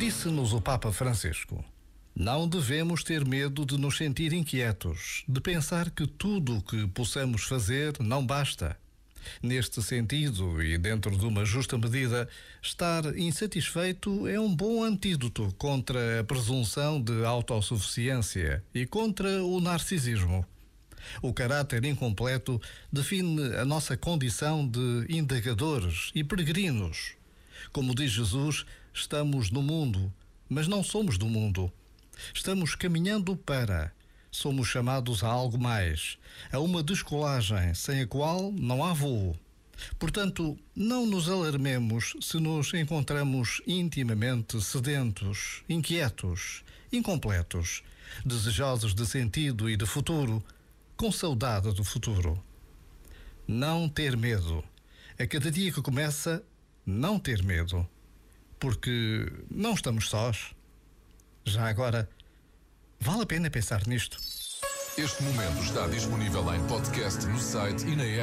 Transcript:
Disse-nos o Papa Francisco: não devemos ter medo de nos sentir inquietos, de pensar que tudo o que possamos fazer não basta. Neste sentido, e dentro de uma justa medida, estar insatisfeito é um bom antídoto contra a presunção de autossuficiência e contra o narcisismo. O caráter incompleto define a nossa condição de indagadores e peregrinos. Como diz Jesus, estamos no mundo, mas não somos do mundo. Estamos caminhando para. Somos chamados a algo mais, a uma descolagem sem a qual não há voo. Portanto, não nos alarmemos se nos encontramos intimamente sedentos, inquietos, incompletos, desejosos de sentido e de futuro, com saudade do futuro. Não ter medo. A cada dia que começa, não ter medo. Porque não estamos sós. Já agora, vale a pena pensar nisto. Este momento está disponível em podcast no site e na app.